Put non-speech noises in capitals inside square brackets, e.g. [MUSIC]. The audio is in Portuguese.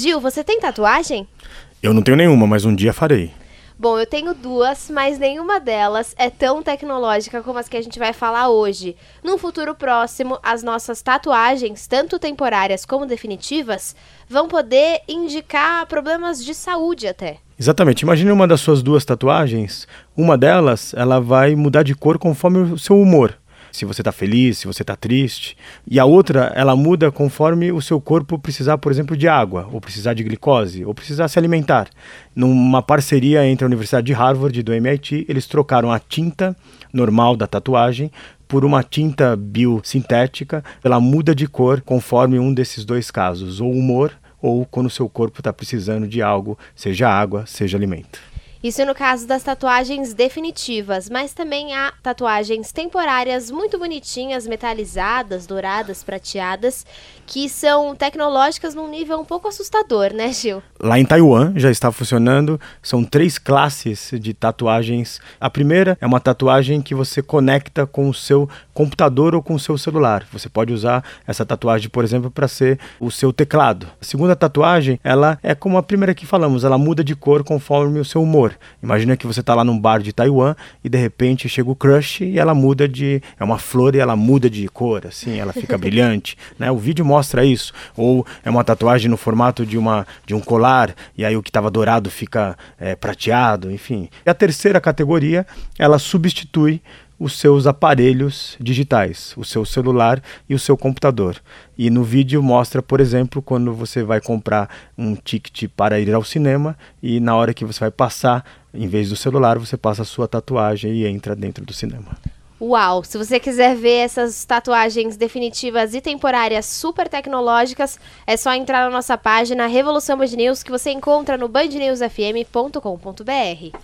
Gil, você tem tatuagem? Eu não tenho nenhuma, mas um dia farei. Bom, eu tenho duas, mas nenhuma delas é tão tecnológica como as que a gente vai falar hoje. Num futuro próximo, as nossas tatuagens, tanto temporárias como definitivas, vão poder indicar problemas de saúde até. Exatamente. Imagine uma das suas duas tatuagens. Uma delas, ela vai mudar de cor conforme o seu humor se você está feliz, se você está triste. E a outra, ela muda conforme o seu corpo precisar, por exemplo, de água, ou precisar de glicose, ou precisar se alimentar. Numa parceria entre a Universidade de Harvard e do MIT, eles trocaram a tinta normal da tatuagem por uma tinta biosintética. Ela muda de cor conforme um desses dois casos, ou humor ou quando o seu corpo está precisando de algo, seja água, seja alimento. Isso no caso das tatuagens definitivas, mas também há tatuagens temporárias muito bonitinhas, metalizadas, douradas, prateadas, que são tecnológicas num nível um pouco assustador, né, Gil? Lá em Taiwan já está funcionando, são três classes de tatuagens. A primeira é uma tatuagem que você conecta com o seu computador ou com o seu celular. Você pode usar essa tatuagem, por exemplo, para ser o seu teclado. A segunda tatuagem, ela é como a primeira que falamos, ela muda de cor conforme o seu humor cor. Imagina que você está lá num bar de Taiwan e de repente chega o crush e ela muda de. É uma flor e ela muda de cor, assim, ela fica [LAUGHS] brilhante. Né? O vídeo mostra isso. Ou é uma tatuagem no formato de, uma, de um colar e aí o que estava dourado fica é, prateado, enfim. E a terceira categoria, ela substitui os seus aparelhos digitais, o seu celular e o seu computador. E no vídeo mostra, por exemplo, quando você vai comprar um ticket para ir ao cinema e na hora que você vai passar, em vez do celular, você passa a sua tatuagem e entra dentro do cinema. Uau! Se você quiser ver essas tatuagens definitivas e temporárias super tecnológicas, é só entrar na nossa página Revolução Band News que você encontra no bandnewsfm.com.br.